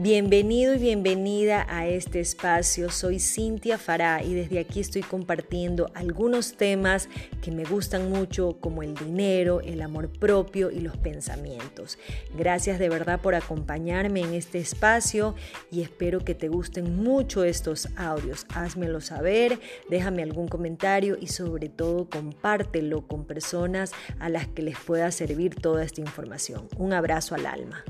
Bienvenido y bienvenida a este espacio. Soy Cintia Fará y desde aquí estoy compartiendo algunos temas que me gustan mucho como el dinero, el amor propio y los pensamientos. Gracias de verdad por acompañarme en este espacio y espero que te gusten mucho estos audios. Házmelo saber, déjame algún comentario y sobre todo compártelo con personas a las que les pueda servir toda esta información. Un abrazo al alma.